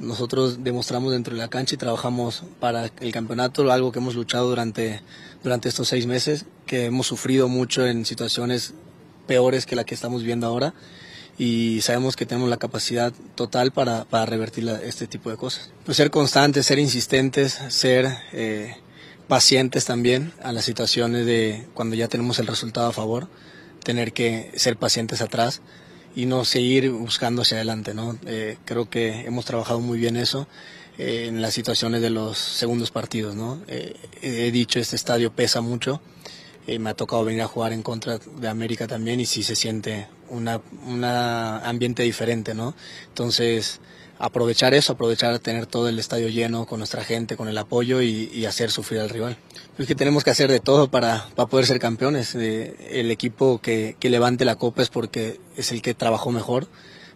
Nosotros demostramos dentro de la cancha y trabajamos para el campeonato, algo que hemos luchado durante, durante estos seis meses, que hemos sufrido mucho en situaciones peores que la que estamos viendo ahora y sabemos que tenemos la capacidad total para, para revertir la- este tipo de cosas. Pues ser constantes, ser insistentes, ser eh, pacientes también a las situaciones de cuando ya tenemos el resultado a favor, tener que ser pacientes atrás y no seguir buscando hacia adelante, ¿no? Eh, creo que hemos trabajado muy bien eso eh, en las situaciones de los segundos partidos, ¿no? Eh, he dicho, este estadio pesa mucho, eh, me ha tocado venir a jugar en contra de América también y sí se siente una ambiente diferente, ¿no? Entonces, aprovechar eso, aprovechar tener todo el estadio lleno con nuestra gente, con el apoyo y, y hacer sufrir al rival. Es que tenemos que hacer de todo para, para poder ser campeones. Eh, el equipo que, que levante la copa es porque es el que trabajó mejor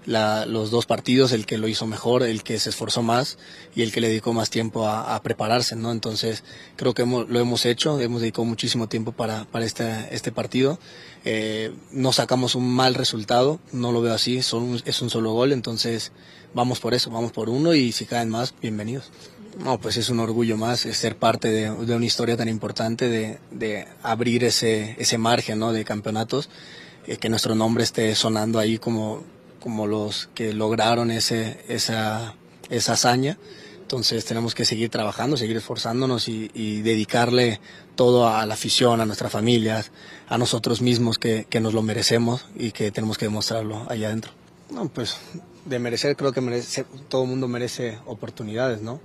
los dos partidos, el que lo hizo mejor, el que se esforzó más y el que le dedicó más tiempo a, prepararse, ¿no? Entonces, creo que lo hemos hecho, hemos dedicado muchísimo tiempo para, para este, este partido. Eh, no sacamos un mal resultado, no lo veo así, son, es un solo gol, entonces vamos por eso, vamos por uno y si caen más, bienvenidos. No, pues es un orgullo más es ser parte de, de una historia tan importante, de, de abrir ese, ese margen ¿no? de campeonatos, eh, que nuestro nombre esté sonando ahí como, como los que lograron ese, esa, esa hazaña. Entonces tenemos que seguir trabajando, seguir esforzándonos y, y dedicarle todo a la afición, a nuestras familias, a nosotros mismos que, que nos lo merecemos y que tenemos que demostrarlo allá adentro. No, pues de merecer creo que merece, todo el mundo merece oportunidades, ¿no?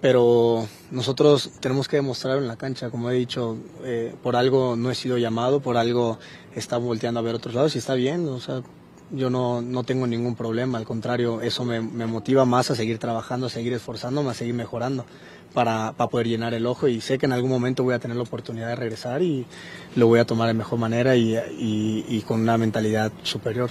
pero nosotros tenemos que demostrarlo en la cancha, como he dicho, eh, por algo no he sido llamado, por algo está volteando a ver otros lados y está bien, o sea, yo no, no tengo ningún problema, al contrario, eso me, me motiva más a seguir trabajando, a seguir esforzándome, a seguir mejorando para, para poder llenar el ojo y sé que en algún momento voy a tener la oportunidad de regresar y lo voy a tomar de mejor manera y, y, y con una mentalidad superior.